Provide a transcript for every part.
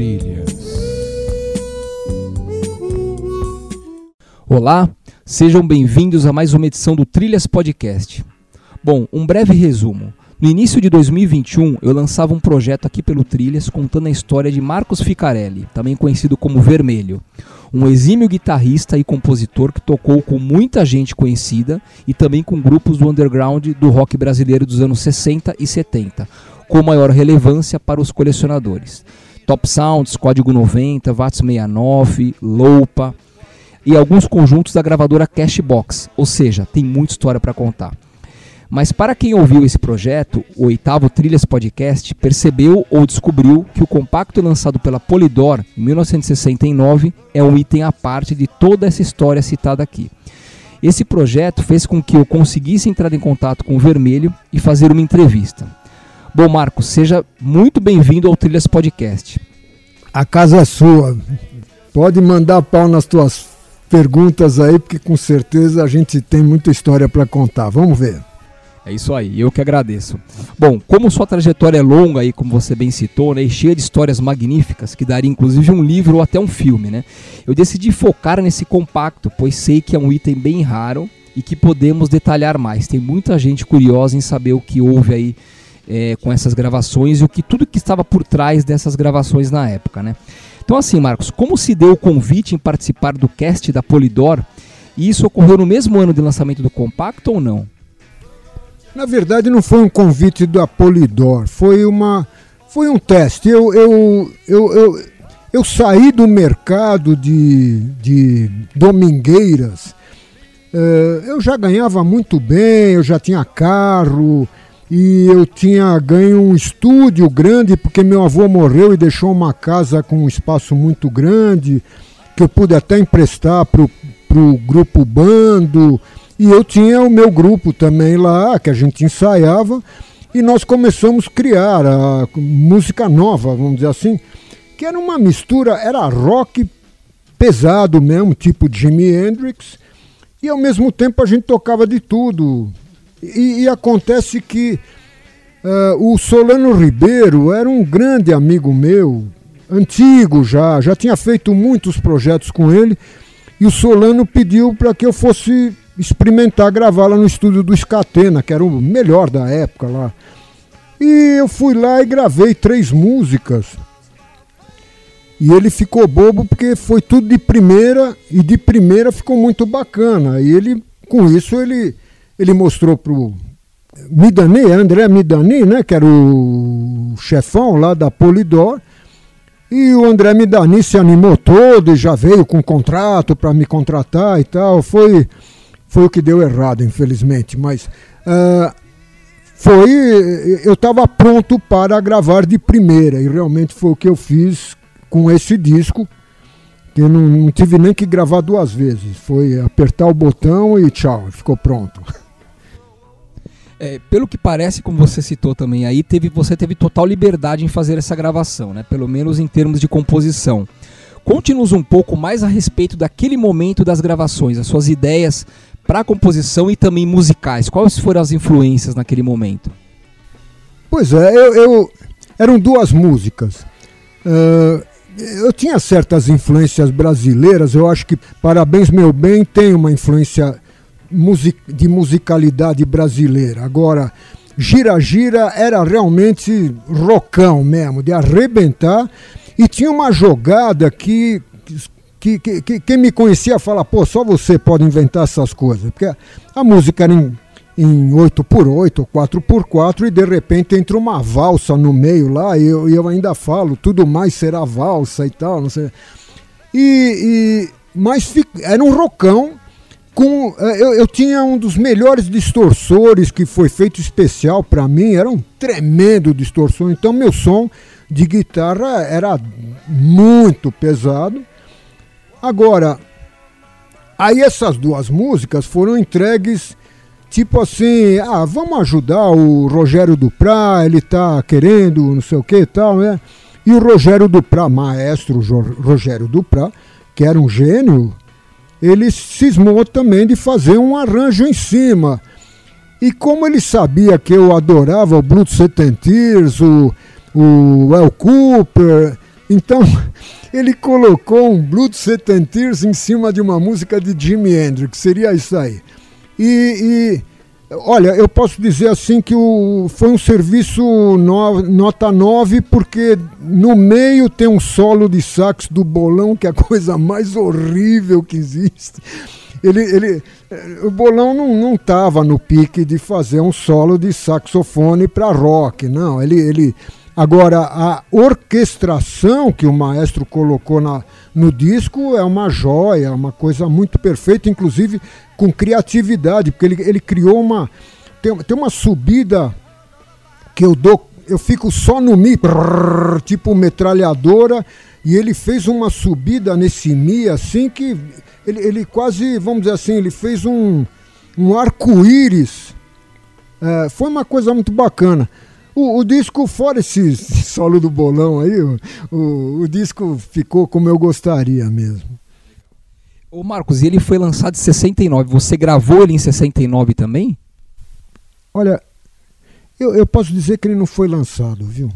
Trilhas. Olá, sejam bem-vindos a mais uma edição do Trilhas Podcast. Bom, um breve resumo. No início de 2021, eu lançava um projeto aqui pelo Trilhas contando a história de Marcos Ficarelli, também conhecido como Vermelho, um exímio guitarrista e compositor que tocou com muita gente conhecida e também com grupos do underground do rock brasileiro dos anos 60 e 70, com maior relevância para os colecionadores. Top Sounds, Código 90, Vats 69, Loupa e alguns conjuntos da gravadora Cashbox, ou seja, tem muita história para contar. Mas para quem ouviu esse projeto, o oitavo Trilhas Podcast, percebeu ou descobriu que o compacto lançado pela Polydor em 1969 é um item à parte de toda essa história citada aqui. Esse projeto fez com que eu conseguisse entrar em contato com o Vermelho e fazer uma entrevista. Bom, Marcos, seja muito bem-vindo ao Trilhas Podcast. A casa é sua. Pode mandar pau nas tuas perguntas aí, porque com certeza a gente tem muita história para contar. Vamos ver. É isso aí, eu que agradeço. Bom, como sua trajetória é longa aí, como você bem citou, né, e cheia de histórias magníficas, que daria inclusive um livro ou até um filme, né? Eu decidi focar nesse compacto, pois sei que é um item bem raro e que podemos detalhar mais. Tem muita gente curiosa em saber o que houve aí é, com essas gravações e o que tudo que estava por trás dessas gravações na época, né? Então assim, Marcos, como se deu o convite em participar do cast da Polydor? E isso ocorreu no mesmo ano de lançamento do compacto ou não? Na verdade, não foi um convite da Polidor, foi uma foi um teste. Eu, eu, eu, eu, eu saí do mercado de, de domingueiras. Uh, eu já ganhava muito bem, eu já tinha carro e eu tinha ganho um estúdio grande porque meu avô morreu e deixou uma casa com um espaço muito grande que eu pude até emprestar para o grupo Bando. E eu tinha o meu grupo também lá, que a gente ensaiava, e nós começamos a criar a música nova, vamos dizer assim, que era uma mistura, era rock pesado mesmo, tipo Jimi Hendrix, e ao mesmo tempo a gente tocava de tudo. E, e acontece que uh, o Solano Ribeiro era um grande amigo meu, antigo já, já tinha feito muitos projetos com ele, e o Solano pediu para que eu fosse experimentar gravar lá no estúdio do Scatena, que era o melhor da época lá. E eu fui lá e gravei três músicas. E ele ficou bobo porque foi tudo de primeira e de primeira ficou muito bacana. E ele, com isso, ele, ele mostrou pro Midani, André Midani, né, que era o chefão lá da Polidor. E o André Midani se animou todo e já veio com contrato para me contratar e tal. Foi foi o que deu errado, infelizmente. Mas uh, foi. Eu estava pronto para gravar de primeira, e realmente foi o que eu fiz com esse disco. Que não, não tive nem que gravar duas vezes. Foi apertar o botão e tchau, ficou pronto. É, pelo que parece, como você citou também aí, teve, você teve total liberdade em fazer essa gravação, né? Pelo menos em termos de composição. Conte-nos um pouco mais a respeito daquele momento das gravações, as suas ideias para composição e também musicais? Quais foram as influências naquele momento? Pois é, eu, eu eram duas músicas. Uh, eu tinha certas influências brasileiras, eu acho que Parabéns Meu Bem tem uma influência music, de musicalidade brasileira. Agora, Gira Gira era realmente rocão mesmo, de arrebentar, e tinha uma jogada que que, que, que, quem me conhecia fala, pô, só você pode inventar essas coisas. Porque a música era em, em 8x8 ou 4x4 e de repente entra uma valsa no meio lá e eu, eu ainda falo, tudo mais será valsa e tal, não sei. E, e mas era um rocão com eh, eu, eu, tinha um dos melhores distorsores que foi feito especial para mim, era um tremendo distorsor, então meu som de guitarra era muito pesado Agora, aí essas duas músicas foram entregues tipo assim, ah, vamos ajudar o Rogério Duprá, ele tá querendo não sei o que tal, né? E o Rogério Duprá, maestro Rogério Duprá, que era um gênio, ele cismou também de fazer um arranjo em cima. E como ele sabia que eu adorava o Bruto Setenteers, o, o El Cooper, Então, ele colocou um and Tears em cima de uma música de Jimi Hendrix, seria isso aí. E olha, eu posso dizer assim que o, foi um serviço no, nota 9, porque no meio tem um solo de sax do bolão, que é a coisa mais horrível que existe. Ele, ele, o bolão não, não tava no pique de fazer um solo de saxofone para rock, não. Ele, ele Agora, a orquestração que o maestro colocou na, no disco é uma joia, é uma coisa muito perfeita, inclusive com criatividade, porque ele, ele criou uma. Tem, tem uma subida que eu dou. Eu fico só no Mi, brrr, tipo metralhadora, e ele fez uma subida nesse Mi assim que. Ele, ele quase, vamos dizer assim, ele fez um, um arco-íris. É, foi uma coisa muito bacana. O, o, disco, fora esse solo do bolão aí, o, o, o, disco ficou como eu gostaria mesmo. Ô Marcos, e ele foi lançado em 69. Você gravou ele em 69 também? Olha, eu, eu posso dizer que ele não foi lançado, viu?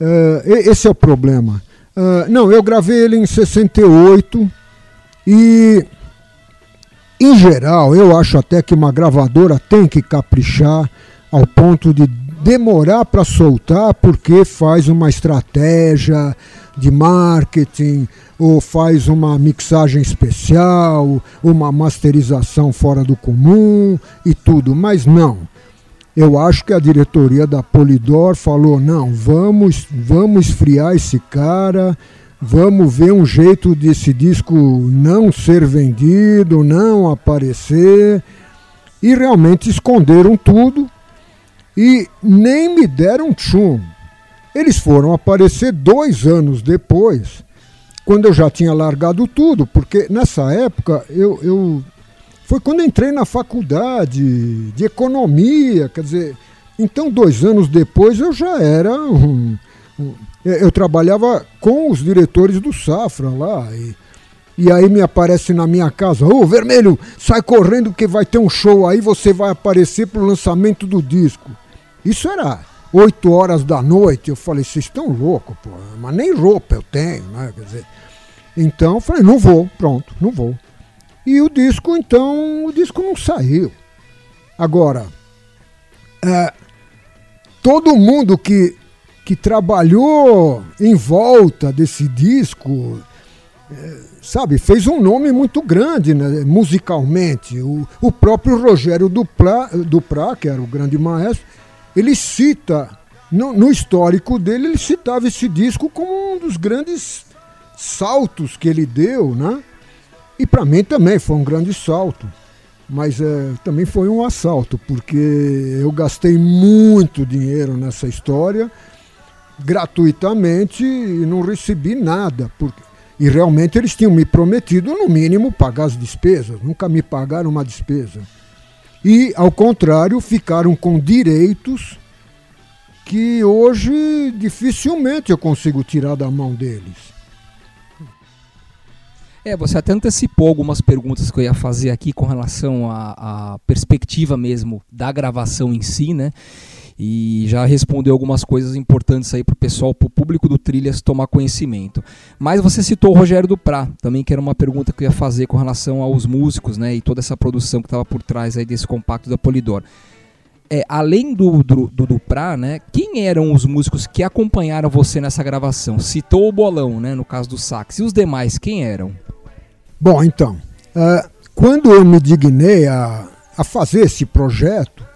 Uh, esse é o problema. Uh, não, eu gravei ele em 68 e, em geral, eu acho até que uma gravadora tem que caprichar ao ponto de demorar para soltar porque faz uma estratégia de marketing ou faz uma mixagem especial, uma masterização fora do comum e tudo, mas não. Eu acho que a diretoria da Polidor falou: "Não, vamos, vamos esfriar esse cara, vamos ver um jeito desse disco não ser vendido, não aparecer". E realmente esconderam tudo e nem me deram tchum. Eles foram aparecer dois anos depois, quando eu já tinha largado tudo, porque nessa época eu, eu foi quando entrei na faculdade de economia, quer dizer, então dois anos depois eu já era um, um eu trabalhava com os diretores do Safra lá e, e aí me aparece na minha casa, ô oh, Vermelho, sai correndo que vai ter um show aí, você vai aparecer pro lançamento do disco. Isso era 8 horas da noite. Eu falei, vocês estão loucos, pô, mas nem roupa eu tenho, né? Quer dizer, então eu falei, não vou, pronto, não vou. E o disco, então, o disco não saiu. Agora, é, todo mundo que, que trabalhou em volta desse disco, é, sabe, fez um nome muito grande né, musicalmente. O, o próprio Rogério Duprá, Duprá, que era o grande maestro, ele cita, no, no, histórico dele, ele citava esse disco como um dos grandes saltos que ele deu, né? E para mim também foi um grande salto. Mas é, também foi um assalto, porque eu gastei muito dinheiro nessa história, gratuitamente, e não recebi nada. Porque, e realmente eles tinham me prometido, no mínimo, pagar as despesas. Nunca me pagaram uma despesa e, ao contrário, ficaram com direitos que hoje dificilmente eu consigo tirar da mão deles. É, você até antecipou algumas perguntas que eu ia fazer aqui com relação à, à perspectiva mesmo da gravação em si, né? E já respondeu algumas coisas importantes aí para o pessoal, para o público do Trilhas tomar conhecimento. Mas você citou o Rogério Duprá, também que era uma pergunta que eu ia fazer com relação aos músicos, né, e toda essa produção que estava por trás aí desse compacto da Polidor. É, além do, do, do Duprá, né, quem eram os músicos que acompanharam você nessa gravação? Citou o Bolão, né, no caso do sax. E os demais, quem eram? Bom, então, uh, quando eu me dignei a, a fazer esse projeto,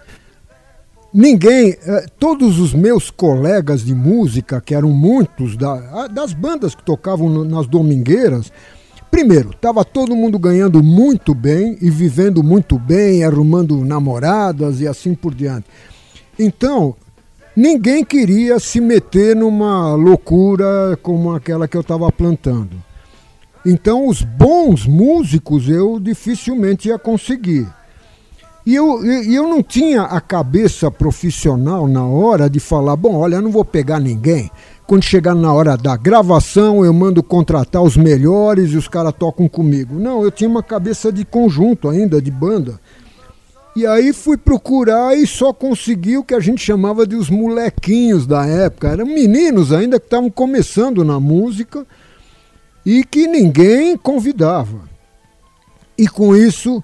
ninguém, eh, todos os meus colegas de música, que eram muitos da, das bandas que tocavam nas domingueiras, primeiro, estava todo mundo ganhando muito bem e vivendo muito bem, arrumando namoradas e assim por diante. Então, ninguém queria se meter numa loucura como aquela que eu estava plantando. Então, os bons músicos eu dificilmente ia conseguir. E eu, e eu não tinha a cabeça profissional na hora de falar: bom, olha, eu não vou pegar ninguém. Quando chegar na hora da gravação, eu mando contratar os melhores e os caras tocam comigo. Não, eu tinha uma cabeça de conjunto ainda, de banda. E aí fui procurar e só consegui o que a gente chamava de os molequinhos da época. Eram meninos ainda que estavam começando na música e que ninguém convidava. E com isso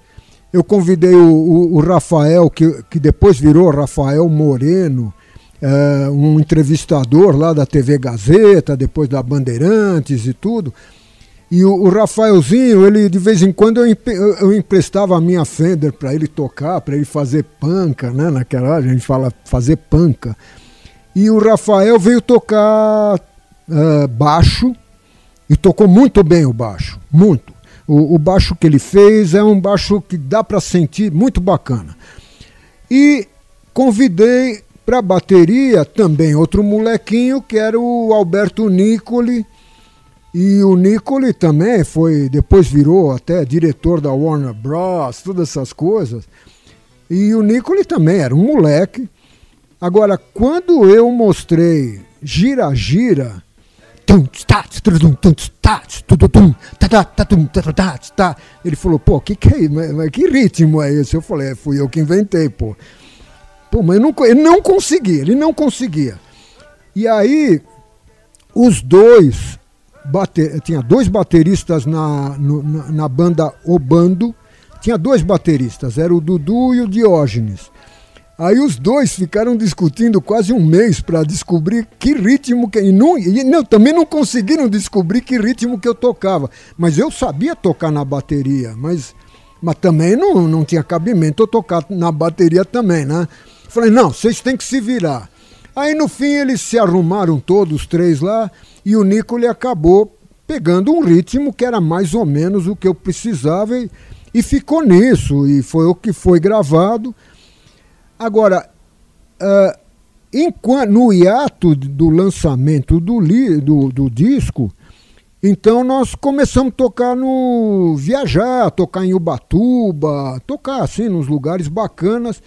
eu convidei o, o, o Rafael, que, que depois virou Rafael Moreno, é, um entrevistador lá da TV Gazeta, depois da Bandeirantes e tudo. E o, o Rafaelzinho, ele de vez em quando eu, eu emprestava a minha Fender para ele tocar, para ele fazer panca, né? Naquela hora a gente fala fazer panca. E o Rafael veio tocar uh, baixo e tocou muito bem o baixo, muito. O, o baixo que ele fez é um baixo que dá para sentir, muito bacana. E convidei para bateria também outro molequinho que era o Alberto Nicoli. E o Nicoli também foi, depois virou até diretor da Warner Bros, todas essas coisas. E o Nicoli também era um moleque. Agora, quando eu mostrei Gira Gira, ele falou, pô, que que é isso? Que ritmo é esse? Eu falei, é, fui eu que inventei, pô. Pô, mas não, ele não conseguia, ele não conseguia. E aí, os dois, bater, tinha dois bateristas na, no, na, na, banda O Bando, tinha dois bateristas, era o Dudu e o Diógenes. Aí os dois ficaram discutindo quase um mês para descobrir que ritmo que. E, não, e não, também não conseguiram descobrir que ritmo que eu tocava. Mas eu sabia tocar na bateria, mas, mas também não, não tinha cabimento eu tocar na bateria também, né? Falei, não, vocês têm que se virar. Aí no fim eles se arrumaram todos, os três lá, e o Nicole acabou pegando um ritmo que era mais ou menos o que eu precisava e, e ficou nisso. E foi o que foi gravado. Agora, uh, enquanto, no hiato do lançamento do, li, do, do disco, então nós começamos a tocar no. viajar, tocar em Ubatuba, tocar assim nos lugares bacanas.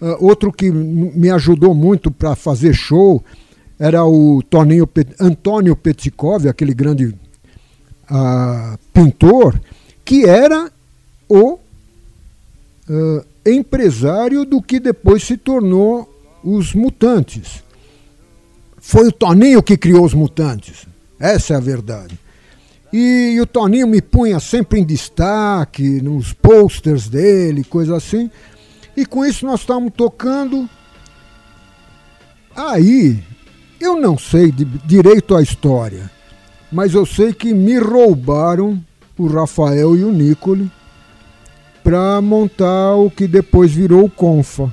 Uh, outro que me ajudou muito para fazer show era o Toninho Pet, Antônio Petkov, aquele grande uh, pintor, que era o uh, empresário do que depois se tornou os mutantes. Foi o Toninho que criou os mutantes. Essa é a verdade. E, e o Toninho me punha sempre em destaque, nos posters dele, coisa assim. E com isso nós estávamos tocando. Aí, eu não sei de, direito a história, mas eu sei que me roubaram o Rafael e o Nicole para montar o que depois virou o Confa.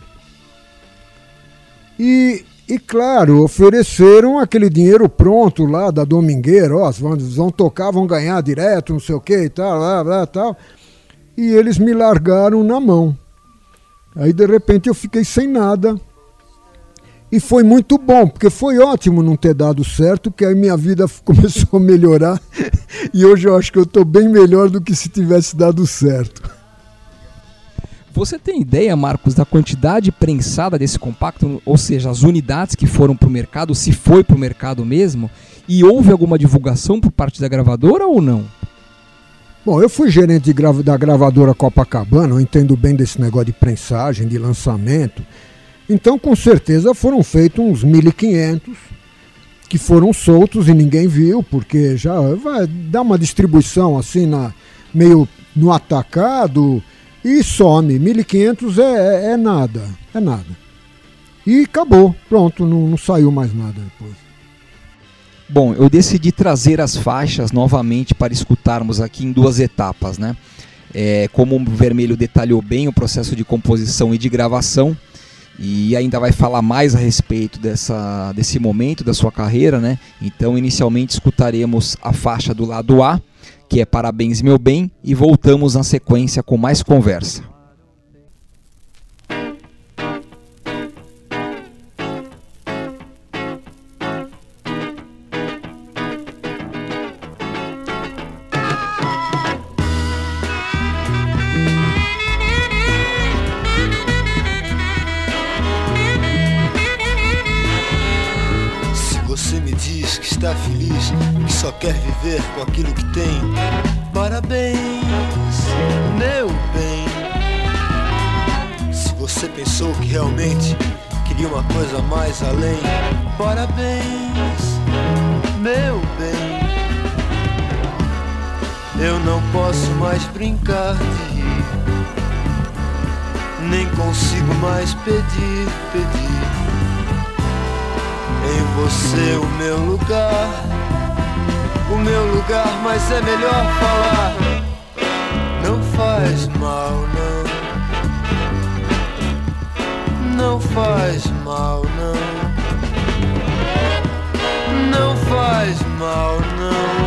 E, e claro, ofereceram aquele dinheiro pronto lá da Domingueira, ó, vão, vão tocar, vão ganhar direto, não sei o que e tal, lá, lá, tal. E eles me largaram na mão. Aí de repente eu fiquei sem nada. E foi muito bom, porque foi ótimo não ter dado certo, que aí minha vida começou a melhorar. e hoje eu acho que eu estou bem melhor do que se tivesse dado certo. Você tem ideia, Marcos, da quantidade prensada desse compacto, ou seja, as unidades que foram para o mercado, se foi para o mercado mesmo? E houve alguma divulgação por parte da gravadora ou não? Bom, eu fui gerente grava da gravadora Copacabana, eu entendo bem desse negócio de prensagem, de lançamento. Então, com certeza, foram feitos uns 1.500 que foram soltos e ninguém viu, porque já vai dar uma distribuição assim na meio no atacado e some. 1.500 é, é, é nada, é nada. E acabou, pronto, não, não saiu mais nada depois. Bom, eu decidi trazer as faixas novamente para escutarmos aqui em duas etapas, né? É, como o Vermelho detalhou bem o processo de composição e de gravação, e ainda vai falar mais a respeito dessa, desse momento da sua carreira, né? Então, inicialmente escutaremos a faixa do lado A, que é Parabéns Meu Bem, e voltamos na sequência com mais conversa. Você me diz que está feliz, que só quer viver com aquilo que tem. Parabéns, meu bem. Se você pensou que realmente queria uma coisa mais além, parabéns, meu bem. Eu não posso mais brincar de rir, nem consigo mais pedir, pedir. Em você o meu lugar, o meu lugar, mas é melhor falar. Não faz mal, não. Não faz mal, não. Não faz mal, não.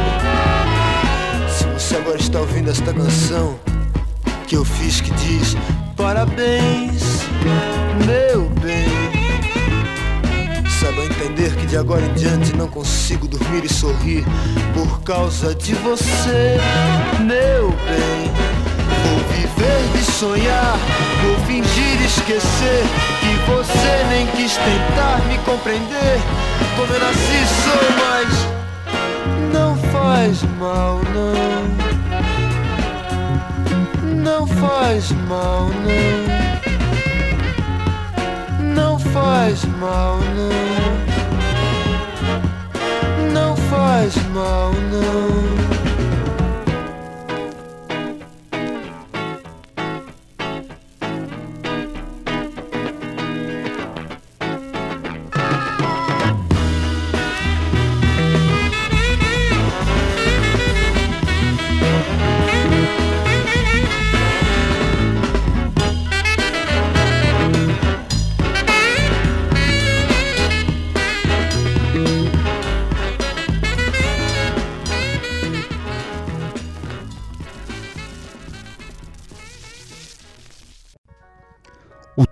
Se você agora está ouvindo esta canção que eu fiz que diz parabéns, meu bem. Saiba entender que de agora em diante não consigo dormir e sorrir por causa de você, meu bem. Vou viver de sonhar, vou fingir esquecer que você nem quis tentar me compreender. Como eu nasci sou, mas não faz mal, não. Não faz mal, não faz mal, não. Não faz mal, não.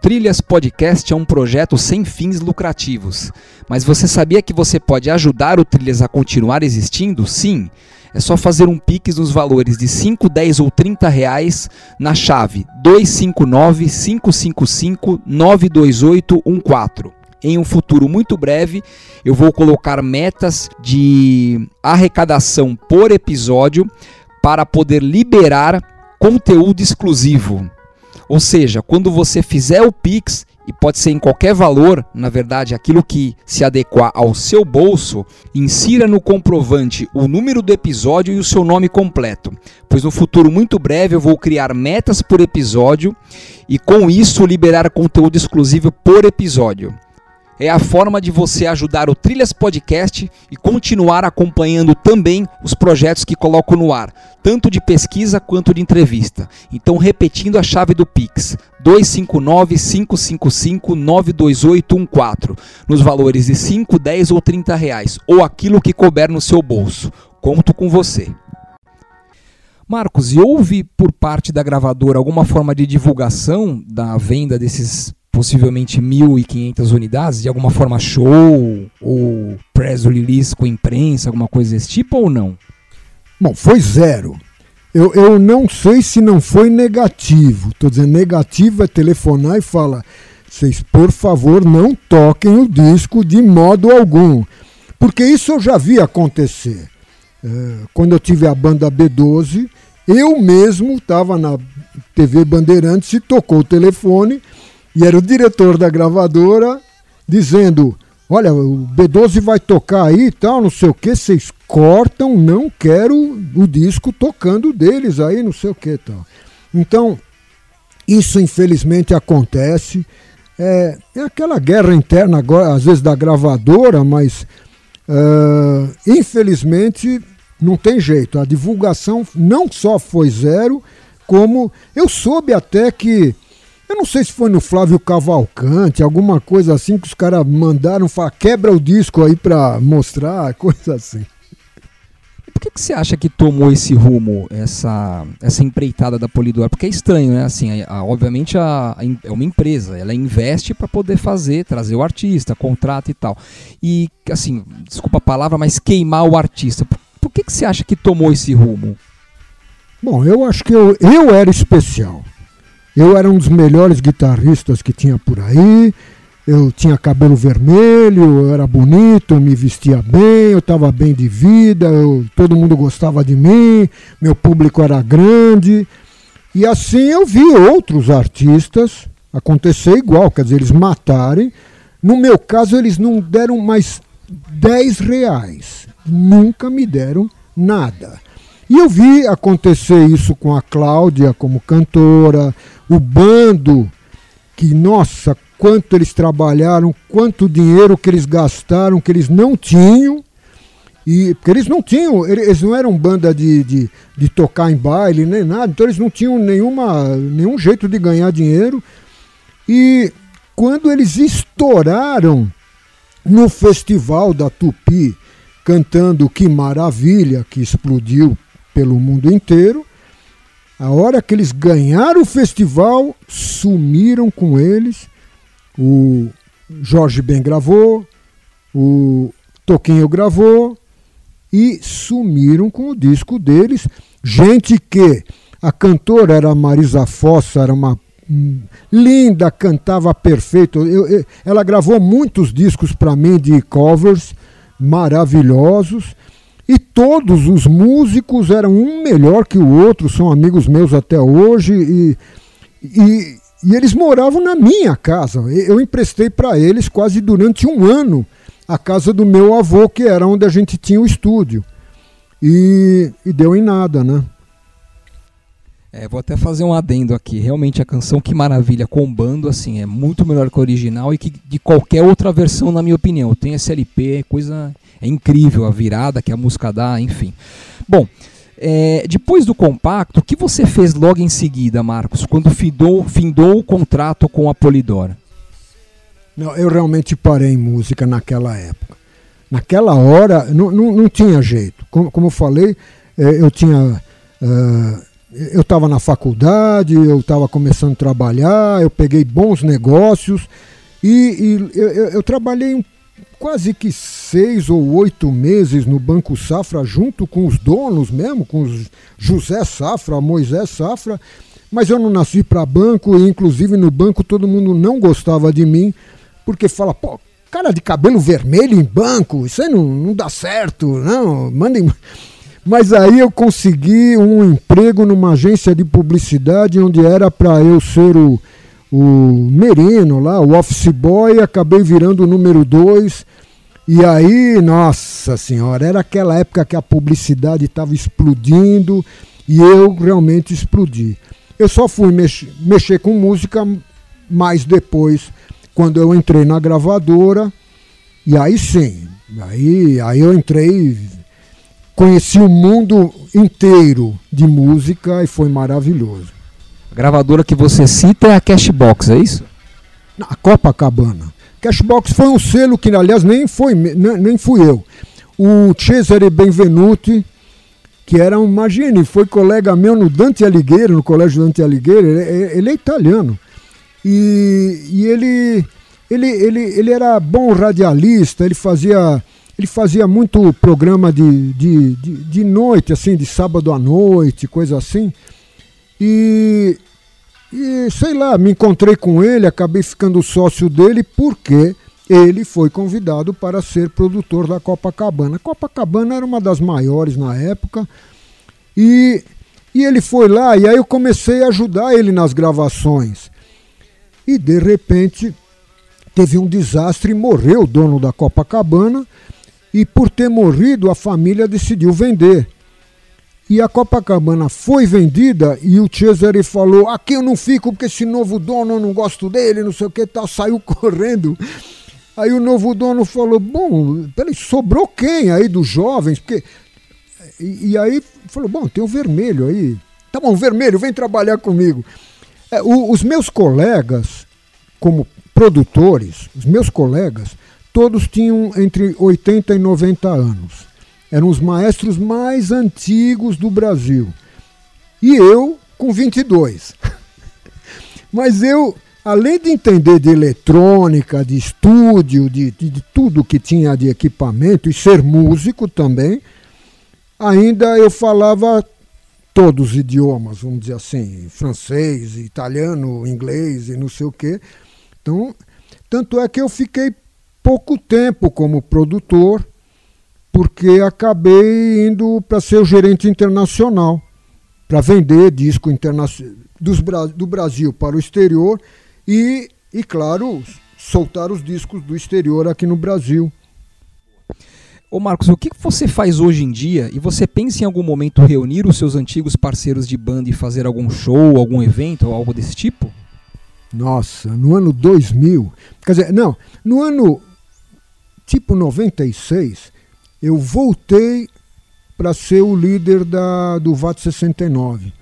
Trilhas Podcast é um projeto sem fins lucrativos. Mas você sabia que você pode ajudar o Trilhas a continuar existindo? Sim. É só fazer um Pix nos valores de 5, 10 ou 30 reais na chave 259 555 92814. Em um futuro muito breve, eu vou colocar metas de arrecadação por episódio para poder liberar conteúdo exclusivo. Ou seja, quando você fizer o Pix, e pode ser em qualquer valor, na verdade, aquilo que se adequar ao seu bolso, insira no comprovante o número do episódio e o seu nome completo. Pois no futuro muito breve eu vou criar metas por episódio e com isso liberar conteúdo exclusivo por episódio é a forma de você ajudar o Trilhas Podcast e continuar acompanhando também os projetos que coloco no ar, tanto de pesquisa quanto de entrevista. Então, repetindo a chave do Pix, 259-555-92814, nos valores de 5, 10 ou 30 reais, ou aquilo que couber no seu bolso. Conto com você. Marcos, e houve por parte da gravadora alguma forma de divulgação da venda desses possivelmente 1.500 unidades, de alguma forma show ou press release com imprensa, alguma coisa desse tipo ou não? Bom, foi zero. Eu, eu não sei se não foi negativo. Estou dizendo, negativo é telefonar e falar: vocês, por favor, não toquem o disco de modo algum. Porque isso eu já vi acontecer. É, quando eu tive a banda B12, eu mesmo estava na TV Bandeirantes e tocou o telefone e era o diretor da gravadora dizendo: Olha, o B12 vai tocar aí e tal, não sei o que, vocês cortam, não quero o disco tocando deles aí, não sei o que tal. Então, isso infelizmente acontece. É, é aquela guerra interna, agora, às vezes, da gravadora, mas uh, infelizmente não tem jeito. A divulgação não só foi zero, como eu soube até que eu não sei se foi no Flávio Cavalcante, alguma coisa assim que os caras mandaram falar, quebra o disco aí pra mostrar, coisa assim. Por que, que você acha que tomou esse rumo, essa, essa empreitada da Polidor? Porque é estranho, né? Assim, a, a, obviamente a, a, é uma empresa, ela investe para poder fazer, trazer o artista, contrata e tal. E, assim, desculpa a palavra, mas queimar o artista. Por, por que, que você acha que tomou esse rumo? Bom, eu acho que eu, eu era especial. Eu era um dos melhores guitarristas que tinha por aí. Eu tinha cabelo vermelho, eu era bonito, eu me vestia bem, eu estava bem de vida, eu, todo mundo gostava de mim, meu público era grande. E assim eu vi outros artistas acontecer igual, quer dizer, eles matarem. No meu caso, eles não deram mais 10 reais. Nunca me deram nada. E eu vi acontecer isso com a Cláudia como cantora, o bando, que, nossa, quanto eles trabalharam, quanto dinheiro que eles gastaram, que eles não tinham. E, porque eles não tinham, eles não eram banda de, de, de tocar em baile nem nada, então eles não tinham nenhuma, nenhum jeito de ganhar dinheiro. E quando eles estouraram no festival da Tupi, cantando Que Maravilha, que explodiu pelo mundo inteiro, a hora que eles ganharam o festival, sumiram com eles. O Jorge Ben gravou, o Toquinho gravou e sumiram com o disco deles. Gente que a cantora era Marisa Fossa, era uma linda, cantava perfeito. Eu, eu, ela gravou muitos discos para mim de covers maravilhosos. E todos os músicos eram um melhor que o outro, são amigos meus até hoje. E, e, e eles moravam na minha casa. Eu emprestei para eles quase durante um ano a casa do meu avô, que era onde a gente tinha o estúdio. E, e deu em nada, né? É, vou até fazer um adendo aqui. Realmente a canção Que Maravilha com bando assim é muito melhor que a original e que de qualquer outra versão, na minha opinião. Tem SLP, é coisa é incrível a virada que a música dá, enfim. Bom, é, depois do compacto, o que você fez logo em seguida, Marcos, quando findou, findou o contrato com a Polidora? Não, eu realmente parei em música naquela época. Naquela hora não, não, não tinha jeito. Como, como eu falei, é, eu tinha. Uh, eu estava na faculdade, eu estava começando a trabalhar, eu peguei bons negócios e, e eu, eu, eu, trabalhei quase que seis ou oito meses no Banco Safra, junto com os donos mesmo, com os José Safra, Moisés Safra, mas eu não nasci para banco e inclusive no banco todo mundo não gostava de mim, porque fala, pô, cara de cabelo vermelho em banco, isso aí não, não dá certo, não, mandem... Mas aí eu consegui um emprego numa agência de publicidade onde era para eu ser o, o Merino lá, o office boy, acabei virando o número dois. E aí, nossa senhora, era aquela época que a publicidade estava explodindo e eu realmente explodi. Eu só fui mex mexer com música mais depois, quando eu entrei na gravadora, e aí sim, aí, aí eu entrei conheci o mundo inteiro de música e foi maravilhoso. A gravadora que você cita é a Cashbox, é isso? A Copacabana. Cashbox foi um selo que, aliás, nem, foi, nem fui eu. O Cesare Benvenuti, que era um, imagine, foi colega meu no Dante Alighieri, no Colégio Dante Alighieri, ele, é, ele é italiano. E, e ele, ele, ele, ele era bom radialista, ele fazia ele fazia muito programa de, de, de, de, noite, assim, de sábado à noite, coisa assim. E, e, sei lá, me encontrei com ele, acabei ficando sócio dele, porque ele foi convidado para ser produtor da Copacabana. A Copacabana era uma das maiores na época. E, e ele foi lá, e aí eu comecei a ajudar ele nas gravações. E de repente teve um desastre e morreu o dono da Copacabana e por ter morrido a família decidiu vender. E a Copacabana foi vendida e o Cesare falou: aqui eu não fico porque esse novo dono eu não gosto dele, não sei o que tal, saiu correndo. Aí o novo dono falou: bom, peraí, sobrou quem aí dos jovens? Porque... E, e aí falou: bom, tem o vermelho aí. Tá bom, vermelho, vem trabalhar comigo. É, o, os meus colegas, como produtores, os meus colegas, todos tinham entre 80 e 90 anos. Eram os maestros mais antigos do Brasil. E eu com 22. Mas eu, além de entender de eletrônica, de estúdio, de, de, de tudo que tinha de equipamento e ser músico também, ainda eu falava todos os idiomas, vamos dizer assim, francês, italiano, inglês e não sei o quê. Então, tanto é que eu fiquei pouco tempo como produtor, porque acabei indo para ser o gerente internacional, para vender disco do Brasil para o exterior e, e claro, soltar os discos do exterior aqui no Brasil. Ô Marcos, o que você faz hoje em dia e você pensa em algum momento reunir os seus antigos parceiros de banda e fazer algum show, algum evento ou algo desse tipo? Nossa, no ano 2000, quer dizer, não, no ano tipo 96, eu voltei para ser o líder da, do VAT 69.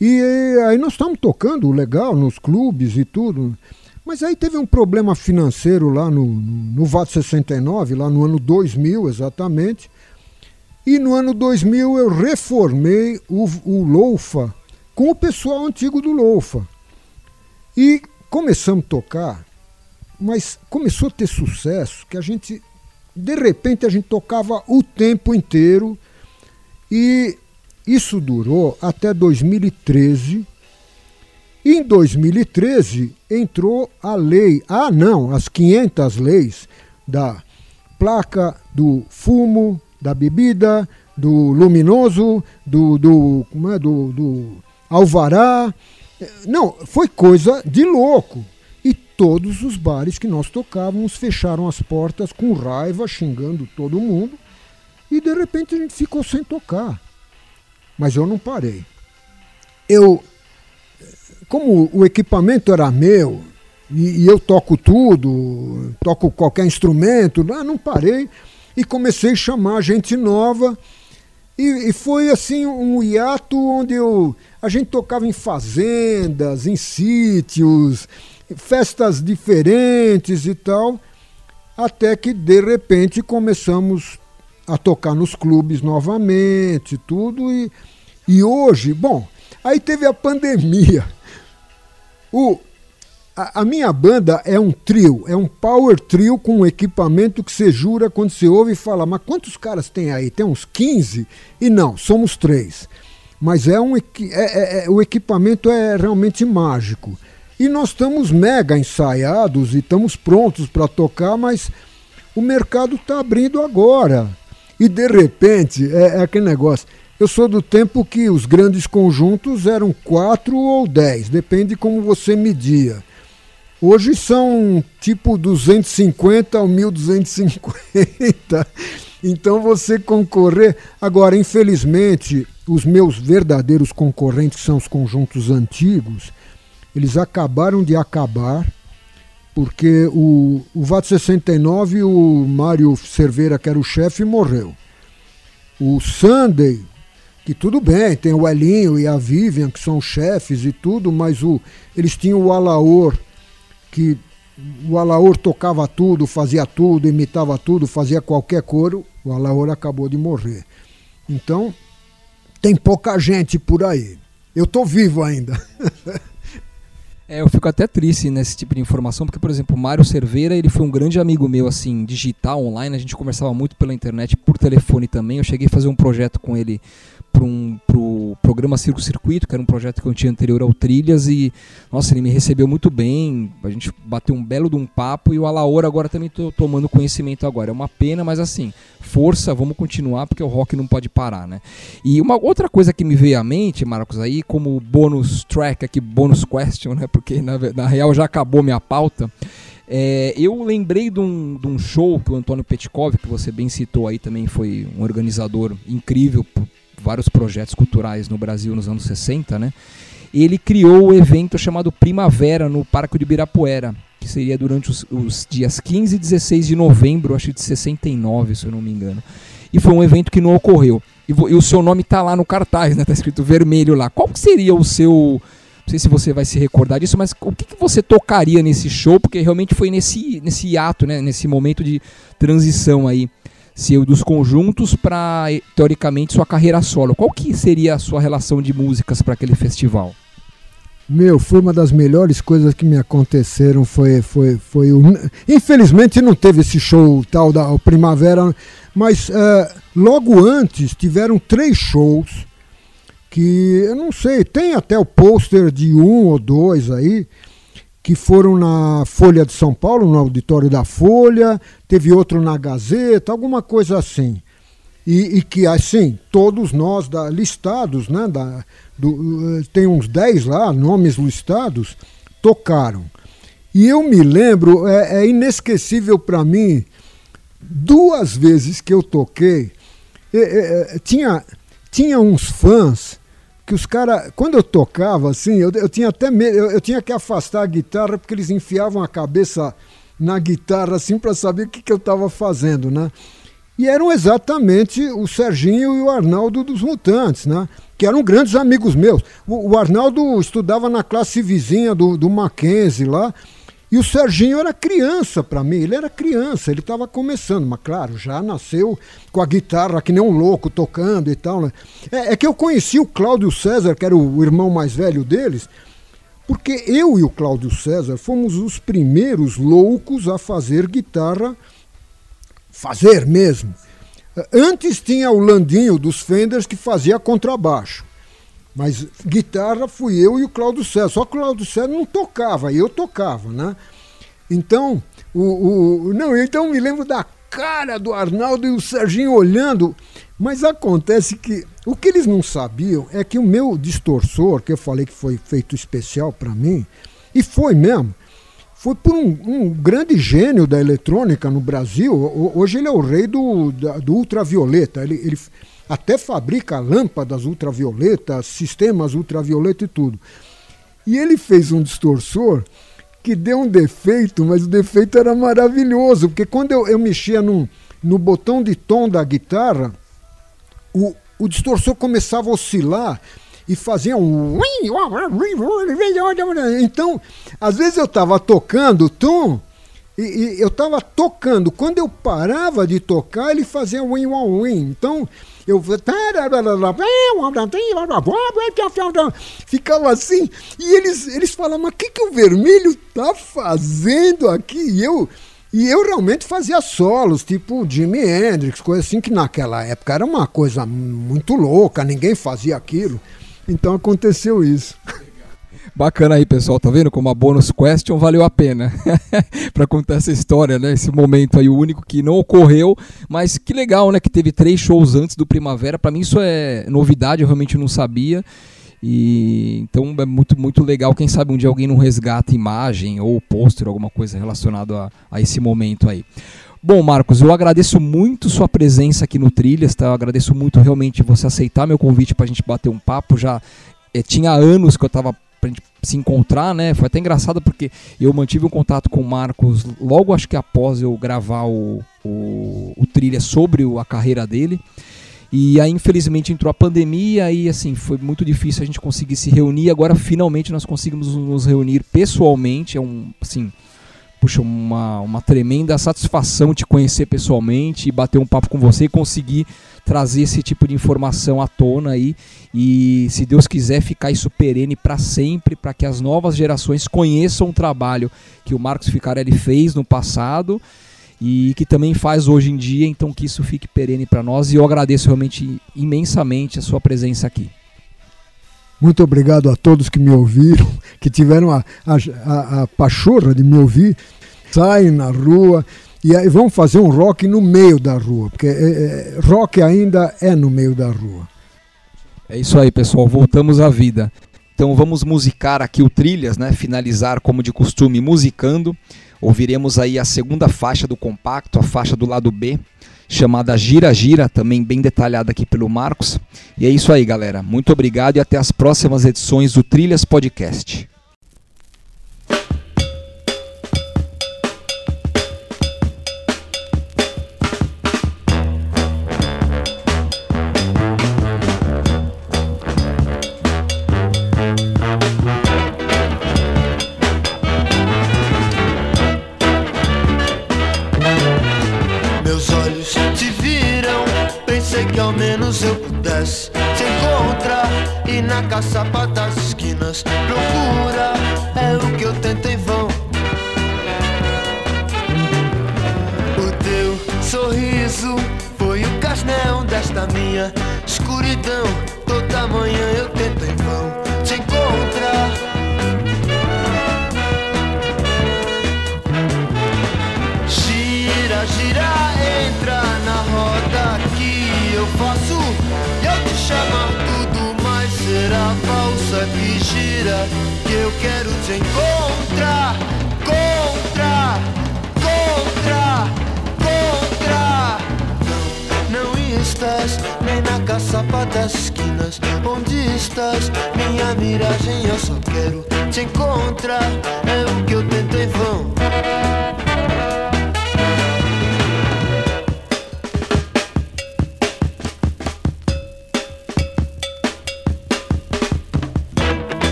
E aí nós estamos tocando legal nos clubes e tudo. Mas aí teve um problema financeiro lá no, no VAT 69, lá no ano 2000 exatamente. E no ano 2000 eu reformei o, o Loufa com o pessoal antigo do Loufa. E começamos a tocar, mas começou a ter sucesso que a gente, de repente, a gente tocava o tempo inteiro. E isso durou até 2013 em 2013 entrou a lei, ah não, as 500 leis da placa do fumo, da bebida, do luminoso, do, do, é, do, do alvará. Não, foi coisa de louco. Todos os bares que nós tocávamos fecharam as portas com raiva, xingando todo mundo. E de repente a gente ficou sem tocar. Mas eu não parei. Eu como o equipamento era meu, e, e eu toco tudo, toco qualquer instrumento, ah, não parei e comecei a chamar gente nova. E, e, foi assim um hiato onde eu, a gente tocava em fazendas, em sítios, festas diferentes e tal, até que de repente começamos a tocar nos clubes novamente, tudo. E, e hoje, bom, aí teve a pandemia. O, a, a, minha banda é um trio, é um power trio com um equipamento que você jura quando você ouve e fala, mas quantos caras tem aí? Tem uns 15? E não, somos três. Mas é um, é, é, é, o equipamento é realmente mágico. E nós estamos mega ensaiados e estamos prontos para tocar, mas o mercado está abrindo agora. E de repente, é, é aquele negócio eu sou do tempo que os grandes conjuntos eram quatro ou dez, depende como você media. Hoje são tipo 250 ou 1250. Então você concorrer. Agora, infelizmente, os meus verdadeiros concorrentes, são os conjuntos antigos, eles acabaram de acabar, porque o, o VAT 69, o Mário Cerveira, que era o chefe, morreu. O Sunday, que tudo bem, tem o Elinho e a Vivian, que são chefes e tudo, mas o, eles tinham o Alaor, que o Alaor tocava tudo, fazia tudo, imitava tudo, fazia qualquer coro, o Alaor acabou de morrer. Então, tem pouca gente por aí. Eu tô vivo ainda. É, eu fico até triste nesse tipo de informação, porque, por exemplo, o Mário Cerveira, ele foi um grande amigo meu, assim, digital, online, a gente conversava muito pela internet, por telefone também, eu cheguei a fazer um projeto com ele para um programa Circo Circuito, que era um projeto que eu tinha anterior ao Trilhas e nossa, ele me recebeu muito bem. A gente bateu um belo de um papo e o Alaor agora também tô tomando conhecimento agora. É uma pena, mas assim, força, vamos continuar porque o rock não pode parar, né? E uma outra coisa que me veio à mente, Marcos, aí como bônus track aqui, bônus question, né? Porque na, na real já acabou minha pauta. É, eu lembrei de um, de um, show que o Antônio Petkov, que você bem citou aí, também foi um organizador incrível vários projetos culturais no Brasil nos anos 60, né? Ele criou o evento chamado Primavera no Parque de Ibirapuera, que seria durante os, os dias 15 e 16 de novembro, acho de 69, se eu não me engano. E foi um evento que não ocorreu. E, e o seu nome está lá no cartaz, né? Tá escrito vermelho lá. Qual seria o seu não sei se você vai se recordar disso, mas o que, que, você tocaria nesse show? Porque realmente foi nesse, nesse ato, né, nesse momento de transição aí seu dos conjuntos para teoricamente sua carreira solo. Qual que seria a sua relação de músicas para aquele festival? Meu, foi uma das melhores coisas que me aconteceram. Foi, foi, foi o... Infelizmente não teve esse show tal da Primavera, mas uh, logo antes tiveram três shows que eu não sei, tem até o pôster de um ou dois aí que foram na Folha de São Paulo, no auditório da Folha, teve outro na Gazeta, alguma coisa assim. E, e que, assim, todos nós da, listados, né, da, do, tem uns 10 lá, nomes listados, tocaram. E eu me lembro, é, é inesquecível para mim, duas vezes que eu toquei, é, é tinha, tinha uns fãs que os caras, quando eu tocava assim, eu, eu tinha até medo, eu, eu, tinha que afastar a guitarra porque eles enfiavam a cabeça na guitarra assim para saber o que, que eu estava fazendo, né? E eram exatamente o Serginho e o Arnaldo dos Mutantes, né? Que eram grandes amigos meus. O, o Arnaldo estudava na classe vizinha do, do Mackenzie lá, e o Serginho era criança para mim, ele era criança, ele estava começando, mas claro, já nasceu com a guitarra que nem um louco tocando e tal. Né? É, é, que eu conheci o Cláudio César, que era o irmão mais velho deles, porque eu e o Cláudio César fomos os primeiros loucos a fazer guitarra, fazer mesmo. Antes tinha o Landinho dos Fenders que fazia contrabaixo. Mas guitarra fui eu e o Cláudio César. Só que o Cláudio César não tocava, eu tocava, né? Então, o, o, não, então me lembro da cara do Arnaldo e o Serginho olhando. Mas acontece que o que eles não sabiam é que o meu distorsor, que eu falei que foi feito especial para mim, e foi mesmo, foi por um, um, grande gênio da eletrônica no Brasil. Hoje ele é o rei do, do ultravioleta. Ele, ele até fabrica lâmpadas ultravioletas, sistemas ultravioleta e tudo. E ele fez um distorsor que deu um defeito, mas o defeito era maravilhoso, porque quando eu, eu mexia num, no botão de tom da guitarra, o, o distorsor começava a oscilar e fazia um. Então, às vezes eu estava tocando o tom e, e eu estava tocando. Quando eu parava de tocar, ele fazia win win win. Então eu ficava assim e eles eles falavam, mas o que que o vermelho tá fazendo aqui? E eu e eu realmente fazia solos, tipo Jimi Hendrix, coisa assim que naquela época era uma coisa muito louca, ninguém fazia aquilo. Então aconteceu isso. Bacana aí, pessoal. Tá vendo como a bonus question valeu a pena para contar essa história, né? Esse momento aí, o único que não ocorreu, mas que legal, né? Que teve três shows antes do Primavera. Para mim isso é novidade, eu realmente não sabia. E então é muito muito legal. Quem sabe um dia alguém não resgata imagem ou pôster, alguma coisa relacionada a, a esse momento aí. Bom, Marcos, eu agradeço muito sua presença aqui no Trilhas, tá? Eu agradeço muito realmente você aceitar meu convite para a gente bater um papo. Já é, tinha anos que eu estava pra gente se encontrar, né? Foi até engraçado porque eu mantive um contato com o Marcos logo acho que após eu gravar o, o, o trilha sobre a carreira dele. E aí, infelizmente, entrou a pandemia e assim, foi muito difícil a gente conseguir se reunir. Agora, finalmente, nós conseguimos nos reunir pessoalmente. É um, assim, puxa, uma, uma tremenda satisfação te conhecer pessoalmente e bater um papo com você e conseguir trazer esse tipo de informação à tona aí e, se Deus quiser, ficar isso perene para sempre, para que as novas gerações conheçam o trabalho que o Marcos Ficarelli fez no passado e que também faz hoje em dia, então que isso fique perene para nós e eu agradeço realmente imensamente a sua presença aqui. Muito obrigado a todos que me ouviram, que tiveram a, a, a, a pachorra de me ouvir. Saem na rua, e aí vamos fazer um rock no meio da rua, porque é, é, rock ainda é no meio da rua. É isso aí, pessoal. Voltamos à vida. Então vamos musicar aqui o Trilhas, né? Finalizar como de costume musicando. Ouviremos aí a segunda faixa do compacto, a faixa do lado B, chamada Gira Gira, também bem detalhada aqui pelo Marcos. E é isso aí, galera. Muito obrigado e até as próximas edições do Trilhas Podcast. Miragem, eu só quero te encontrar.